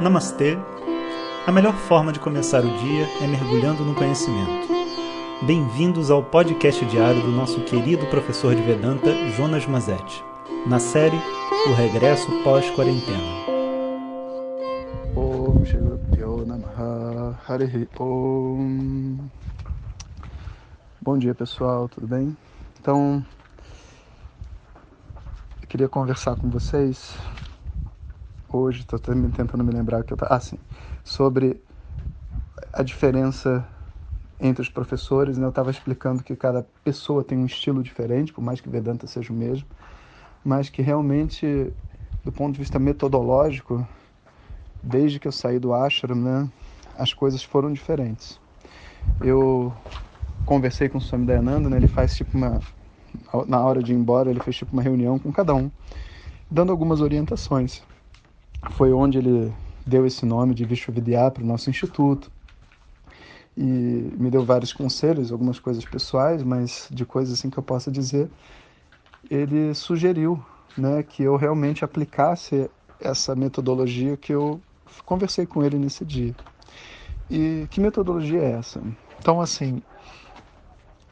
Namastê! A melhor forma de começar o dia é mergulhando no conhecimento. Bem-vindos ao podcast diário do nosso querido professor de Vedanta, Jonas Mazetti, na série O Regresso Pós-Quarentena. Bom dia pessoal, tudo bem? Então, eu queria conversar com vocês hoje, estou tentando me lembrar que eu ah, sim, sobre a diferença entre os professores, né? Eu estava explicando que cada pessoa tem um estilo diferente, por mais que Vedanta seja o mesmo, mas que realmente, do ponto de vista metodológico, desde que eu saí do ashram, né, as coisas foram diferentes. Eu conversei com o Swami Dayananda, né, ele faz tipo uma na hora de ir embora, ele fez tipo uma reunião com cada um, dando algumas orientações foi onde ele deu esse nome de Vishwavidya para o nosso instituto e me deu vários conselhos, algumas coisas pessoais, mas de coisas assim que eu possa dizer, ele sugeriu, né, que eu realmente aplicasse essa metodologia que eu conversei com ele nesse dia. E que metodologia é essa? Então, assim,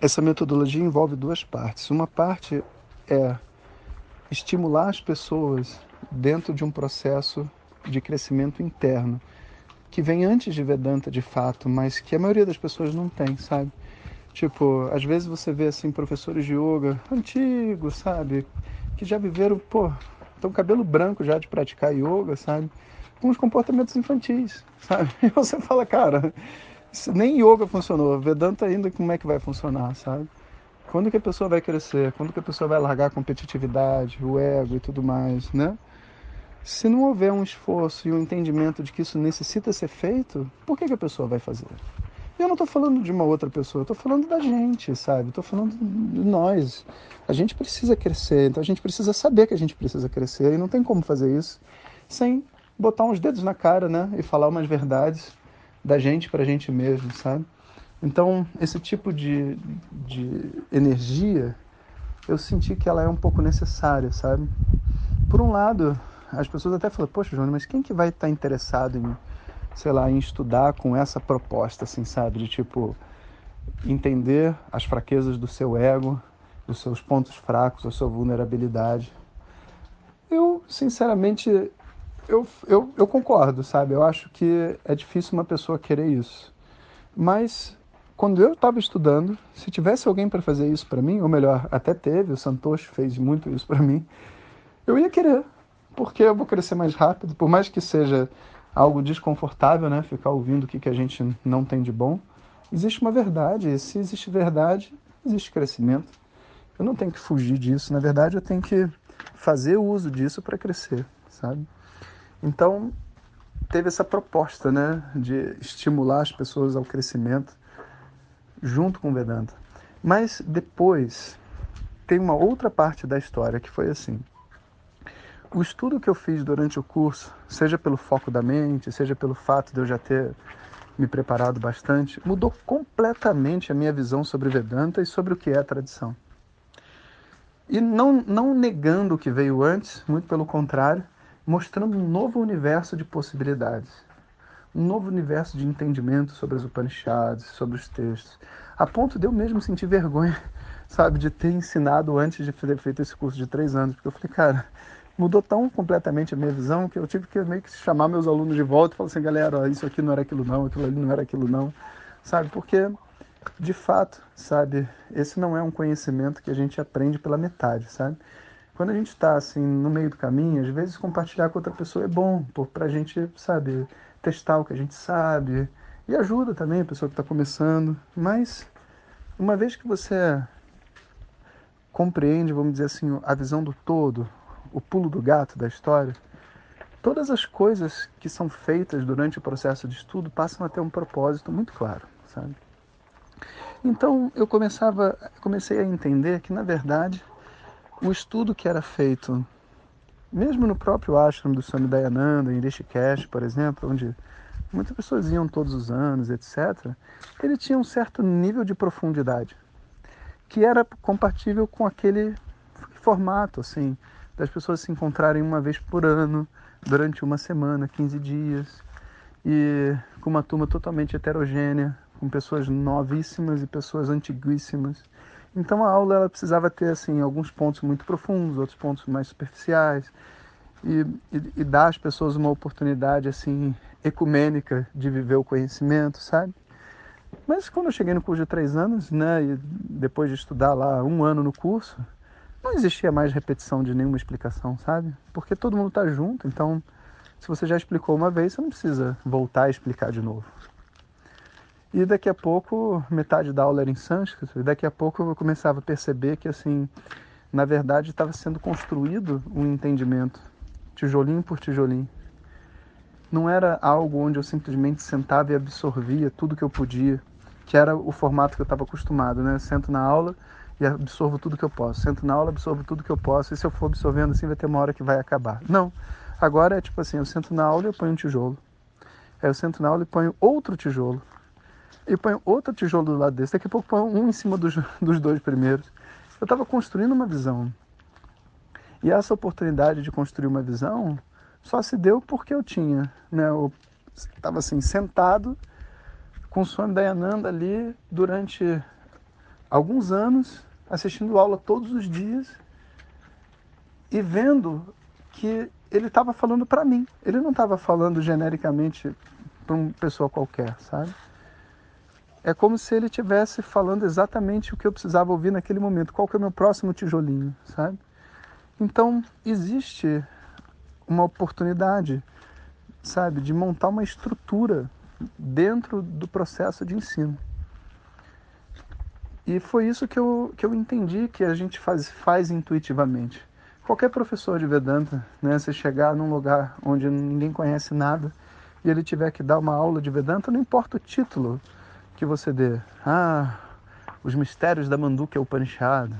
essa metodologia envolve duas partes. Uma parte é estimular as pessoas dentro de um processo de crescimento interno, que vem antes de Vedanta de fato, mas que a maioria das pessoas não tem, sabe? Tipo, às vezes você vê assim professores de yoga antigos, sabe? Que já viveram, pô, estão cabelo branco já de praticar yoga, sabe? Com os comportamentos infantis, sabe? E você fala, cara, nem yoga funcionou, Vedanta ainda como é que vai funcionar, sabe? Quando que a pessoa vai crescer? Quando que a pessoa vai largar a competitividade, o ego e tudo mais, né? Se não houver um esforço e um entendimento de que isso necessita ser feito, por que, que a pessoa vai fazer? Eu não estou falando de uma outra pessoa, estou falando da gente, sabe? Estou falando de nós. A gente precisa crescer, então a gente precisa saber que a gente precisa crescer e não tem como fazer isso sem botar uns dedos na cara, né? E falar umas verdades da gente para a gente mesmo, sabe? Então, esse tipo de, de energia, eu senti que ela é um pouco necessária, sabe? Por um lado, as pessoas até falam, poxa, João, mas quem que vai estar interessado em, sei lá, em estudar com essa proposta, assim, sabe? De tipo, entender as fraquezas do seu ego, dos seus pontos fracos, da sua vulnerabilidade. Eu, sinceramente, eu, eu, eu concordo, sabe? Eu acho que é difícil uma pessoa querer isso. Mas quando eu estava estudando, se tivesse alguém para fazer isso para mim, ou melhor, até teve, o Santoshi fez muito isso para mim, eu ia querer, porque eu vou crescer mais rápido, por mais que seja algo desconfortável, né, ficar ouvindo o que, que a gente não tem de bom, existe uma verdade, e se existe verdade, existe crescimento. Eu não tenho que fugir disso, na verdade eu tenho que fazer uso disso para crescer, sabe? Então, teve essa proposta, né, de estimular as pessoas ao crescimento junto com Vedanta. Mas depois tem uma outra parte da história que foi assim: o estudo que eu fiz durante o curso, seja pelo foco da mente, seja pelo fato de eu já ter me preparado bastante, mudou completamente a minha visão sobre Vedanta e sobre o que é a tradição. E não, não negando o que veio antes, muito pelo contrário, mostrando um novo universo de possibilidades, um novo universo de entendimento sobre as Upanishads, sobre os textos, a ponto de eu mesmo sentir vergonha, sabe, de ter ensinado antes de ter feito esse curso de três anos, porque eu falei, cara, mudou tão completamente a minha visão que eu tive que meio que chamar meus alunos de volta e falar assim, galera, isso aqui não era aquilo não, aquilo ali não era aquilo não, sabe? Porque, de fato, sabe, esse não é um conhecimento que a gente aprende pela metade, sabe? Quando a gente está assim no meio do caminho, às vezes compartilhar com outra pessoa é bom, para a gente, sabe, testar o que a gente sabe e ajuda também a pessoa que está começando. Mas uma vez que você compreende, vamos dizer assim, a visão do todo, o pulo do gato da história, todas as coisas que são feitas durante o processo de estudo passam a ter um propósito muito claro, sabe? Então eu começava, comecei a entender que na verdade o estudo que era feito, mesmo no próprio ashram do Swami Dayananda, em Rishikesh, por exemplo, onde muitas pessoas iam todos os anos, etc., ele tinha um certo nível de profundidade que era compatível com aquele formato, assim, das pessoas se encontrarem uma vez por ano, durante uma semana, 15 dias, e com uma turma totalmente heterogênea, com pessoas novíssimas e pessoas antiguíssimas. Então a aula ela precisava ter assim alguns pontos muito profundos, outros pontos mais superficiais e, e, e dar às pessoas uma oportunidade assim ecumênica de viver o conhecimento, sabe? Mas quando eu cheguei no curso de três anos, né, e depois de estudar lá um ano no curso, não existia mais repetição de nenhuma explicação, sabe? Porque todo mundo está junto, então se você já explicou uma vez, você não precisa voltar a explicar de novo. E daqui a pouco, metade da aula era em sânscrito, e daqui a pouco eu começava a perceber que, assim, na verdade estava sendo construído um entendimento, tijolinho por tijolinho. Não era algo onde eu simplesmente sentava e absorvia tudo que eu podia, que era o formato que eu estava acostumado, né? Eu sento na aula e absorvo tudo que eu posso. Sento na aula, absorvo tudo que eu posso, e se eu for absorvendo assim, vai ter uma hora que vai acabar. Não. Agora é tipo assim, eu sento na aula e eu ponho um tijolo. Aí eu sento na aula e ponho outro tijolo. E ponho outro tijolo do lado desse. Daqui a pouco ponho um em cima dos, dos dois primeiros. Eu estava construindo uma visão. E essa oportunidade de construir uma visão só se deu porque eu tinha, né? Eu estava assim, sentado com o Swami Dayananda ali durante alguns anos, assistindo aula todos os dias e vendo que ele estava falando para mim. Ele não estava falando genericamente para uma pessoa qualquer, sabe? É como se ele estivesse falando exatamente o que eu precisava ouvir naquele momento. Qual que é o meu próximo tijolinho, sabe? Então, existe uma oportunidade, sabe, de montar uma estrutura dentro do processo de ensino. E foi isso que eu, que eu entendi que a gente faz, faz intuitivamente qualquer professor de Vedanta, né, se chegar num lugar onde ninguém conhece nada e ele tiver que dar uma aula de Vedanta, não importa o título que você dê. Ah, os mistérios da Mandukya Upanishad,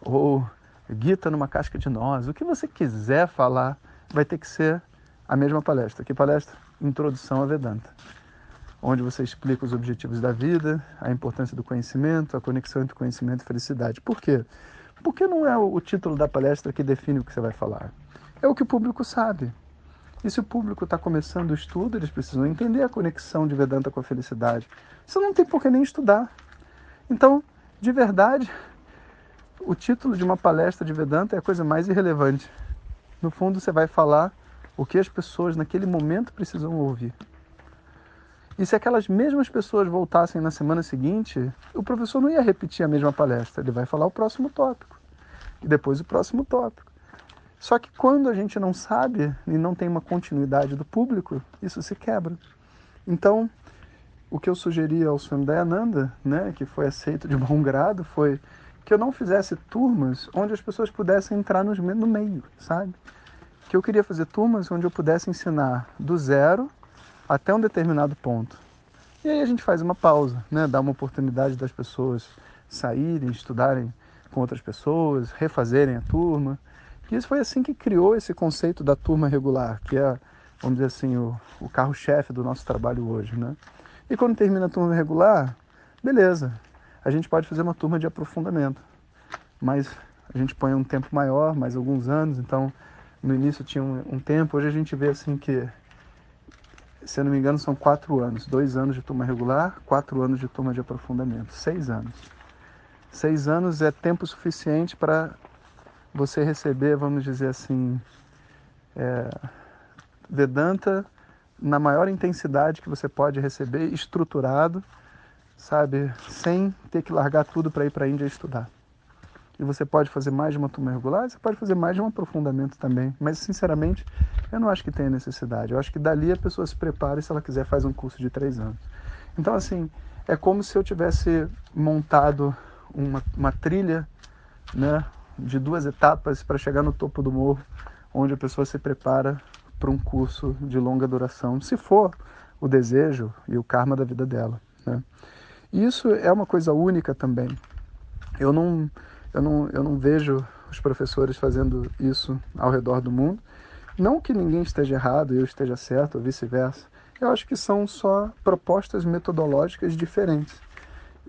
ou Gita numa casca de nós, o que você quiser falar, vai ter que ser a mesma palestra. Que palestra? Introdução a Vedanta. Onde você explica os objetivos da vida, a importância do conhecimento, a conexão entre conhecimento e felicidade. Por quê? Porque não é o título da palestra que define o que você vai falar. É o que o público sabe. E se o público está começando o estudo, eles precisam entender a conexão de Vedanta com a felicidade. Você não tem por que nem estudar. Então, de verdade, o título de uma palestra de Vedanta é a coisa mais irrelevante. No fundo, você vai falar o que as pessoas naquele momento precisam ouvir. E se aquelas mesmas pessoas voltassem na semana seguinte, o professor não ia repetir a mesma palestra, ele vai falar o próximo tópico. E depois o próximo tópico. Só que quando a gente não sabe e não tem uma continuidade do público, isso se quebra. Então, o que eu sugeri ao Swami Dayananda, né, que foi aceito de bom grado, foi que eu não fizesse turmas onde as pessoas pudessem entrar no meio, sabe? Que eu queria fazer turmas onde eu pudesse ensinar do zero até um determinado ponto. E aí a gente faz uma pausa, né? dá uma oportunidade das pessoas saírem, estudarem com outras pessoas, refazerem a turma. E isso foi assim que criou esse conceito da turma regular, que é, vamos dizer assim, o, o carro-chefe do nosso trabalho hoje. Né? E quando termina a turma regular, beleza, a gente pode fazer uma turma de aprofundamento, mas a gente põe um tempo maior, mais alguns anos, então no início tinha um, um tempo, hoje a gente vê assim que se eu não me engano, são quatro anos. Dois anos de turma regular, quatro anos de turma de aprofundamento. Seis anos. Seis anos é tempo suficiente para você receber, vamos dizer assim, é, Vedanta na maior intensidade que você pode receber, estruturado, sabe, sem ter que largar tudo para ir para a Índia estudar. E você pode fazer mais de uma turma regular, você pode fazer mais de um aprofundamento também. Mas, sinceramente, eu não acho que tenha necessidade. Eu acho que dali a pessoa se prepara e, se ela quiser, faz um curso de três anos. Então, assim, é como se eu tivesse montado uma, uma trilha né, de duas etapas para chegar no topo do morro, onde a pessoa se prepara para um curso de longa duração, se for o desejo e o karma da vida dela. Né? Isso é uma coisa única também. Eu não eu não, eu não vejo os professores fazendo isso ao redor do mundo. Não que ninguém esteja errado e eu esteja certo, ou vice-versa. Eu acho que são só propostas metodológicas diferentes.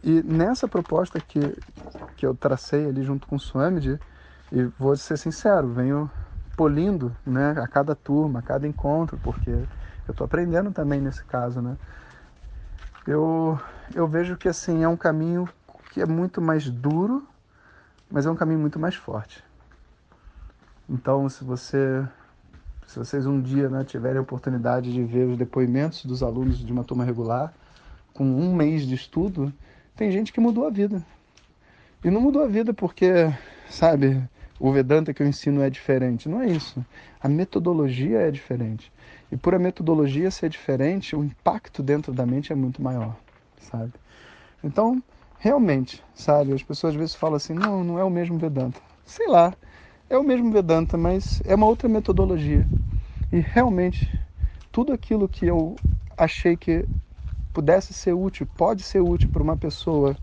E nessa proposta que, que eu tracei ali junto com o Swamiji, e vou ser sincero, venho polindo, né, a cada turma, a cada encontro, porque eu estou aprendendo também nesse caso, né? Eu, eu vejo que assim é um caminho que é muito mais duro, mas é um caminho muito mais forte. Então, se você se vocês um dia né, tiverem a oportunidade de ver os depoimentos dos alunos de uma turma regular, com um mês de estudo, tem gente que mudou a vida. E não mudou a vida porque, sabe, o Vedanta que eu ensino é diferente. Não é isso. A metodologia é diferente. E por a metodologia ser diferente, o impacto dentro da mente é muito maior, sabe? Então, realmente, sabe, as pessoas às vezes falam assim: não, não é o mesmo Vedanta. Sei lá, é o mesmo Vedanta, mas é uma outra metodologia. E realmente, tudo aquilo que eu achei que pudesse ser útil, pode ser útil para uma pessoa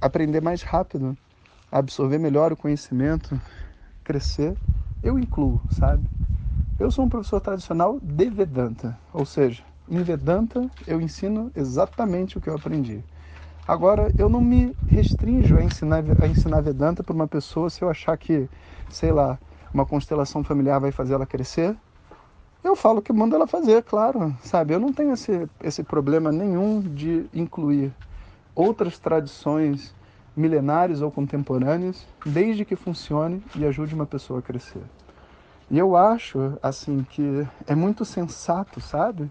aprender mais rápido, absorver melhor o conhecimento, crescer, eu incluo, sabe? Eu sou um professor tradicional de Vedanta, ou seja, em Vedanta eu ensino exatamente o que eu aprendi. Agora, eu não me restringo a ensinar, a ensinar Vedanta para uma pessoa se eu achar que, sei lá, uma constelação familiar vai fazer ela crescer. Eu falo que manda ela fazer, claro, sabe? Eu não tenho esse, esse problema nenhum de incluir outras tradições milenares ou contemporâneas, desde que funcione e ajude uma pessoa a crescer. E eu acho, assim, que é muito sensato, sabe?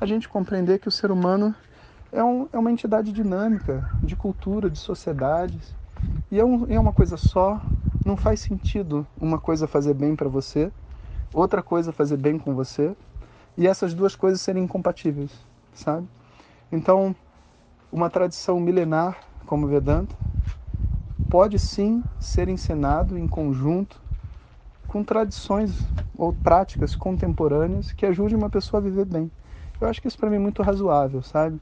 A gente compreender que o ser humano é, um, é uma entidade dinâmica de cultura, de sociedades. E é, um, é uma coisa só. Não faz sentido uma coisa fazer bem para você, outra coisa fazer bem com você, e essas duas coisas serem incompatíveis, sabe? Então, uma tradição milenar como Vedanta pode sim ser ensinado em conjunto com tradições ou práticas contemporâneas que ajudem uma pessoa a viver bem. Eu acho que isso para mim é muito razoável, sabe?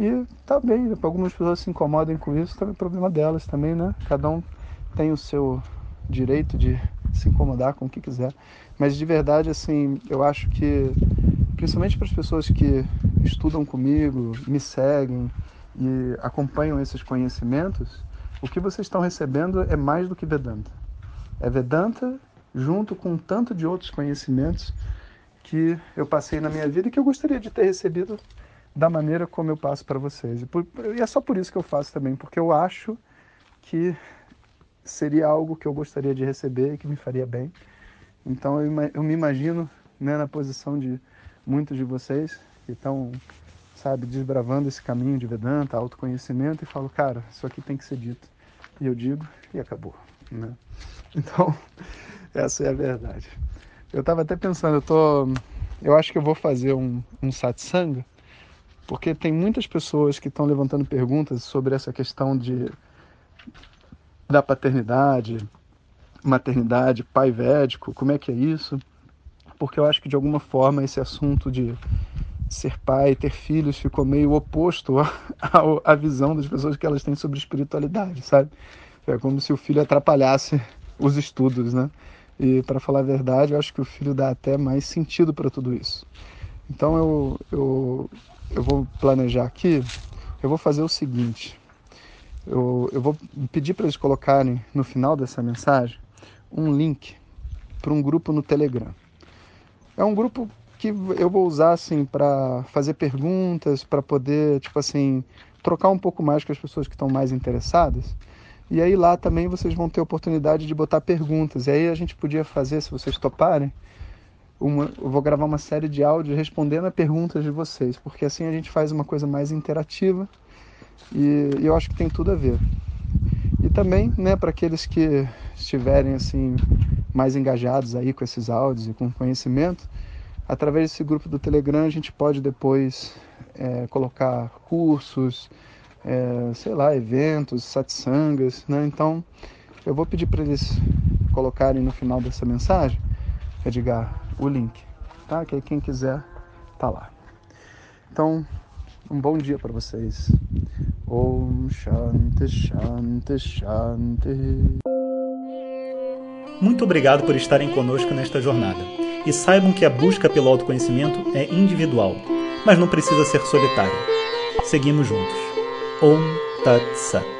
E tá bem, algumas pessoas se incomodem com isso, também é problema delas também, né? Cada um tem o seu direito de se incomodar com o que quiser. Mas de verdade, assim, eu acho que, principalmente para as pessoas que estudam comigo, me seguem e acompanham esses conhecimentos, o que vocês estão recebendo é mais do que Vedanta. É Vedanta junto com tanto de outros conhecimentos que eu passei na minha vida e que eu gostaria de ter recebido da maneira como eu passo para vocês. E, por, e, é só por isso que eu faço também, porque eu acho que seria algo que eu gostaria de receber e que me faria bem. Então eu, eu me imagino né, na posição de muitos de vocês que estão, sabe, desbravando esse caminho de Vedanta, autoconhecimento, e falo, cara, isso aqui tem que ser dito. E eu digo, e acabou. Né? Então, essa é a verdade. Eu estava até pensando, eu tô, eu acho que eu vou fazer um, um satsanga porque tem muitas pessoas que estão levantando perguntas sobre essa questão de da paternidade, maternidade, pai védico, como é que é isso? Porque eu acho que de alguma forma esse assunto de ser pai, ter filhos ficou meio oposto à, visão das pessoas que elas têm sobre espiritualidade, sabe? É como se o filho atrapalhasse os estudos, né? E para falar a verdade, eu acho que o filho dá até mais sentido para tudo isso. Então eu, eu eu vou planejar aqui, eu vou fazer o seguinte. Eu, eu vou pedir para eles colocarem no final dessa mensagem um link para um grupo no Telegram. É um grupo que eu vou usar assim para fazer perguntas, para poder, tipo assim, trocar um pouco mais com as pessoas que estão mais interessadas. E aí lá também vocês vão ter oportunidade de botar perguntas. E aí a gente podia fazer, se vocês toparem, uma, eu vou gravar uma série de áudios respondendo a perguntas de vocês, porque assim a gente faz uma coisa mais interativa e, e eu acho que tem tudo a ver. E também, né, para aqueles que estiverem assim mais engajados aí com esses áudios e com conhecimento, através desse grupo do Telegram a gente pode depois é, colocar cursos, é, sei lá, eventos, satsangas, né? Então eu vou pedir para eles colocarem no final dessa mensagem, Edgar, o link, tá? Que aí quem quiser tá lá. Então, um bom dia para vocês. Om Shanti Shanti Shanti. Muito obrigado por estarem conosco nesta jornada. E saibam que a busca pelo autoconhecimento é individual, mas não precisa ser solitária. Seguimos juntos. Om Tat Sat.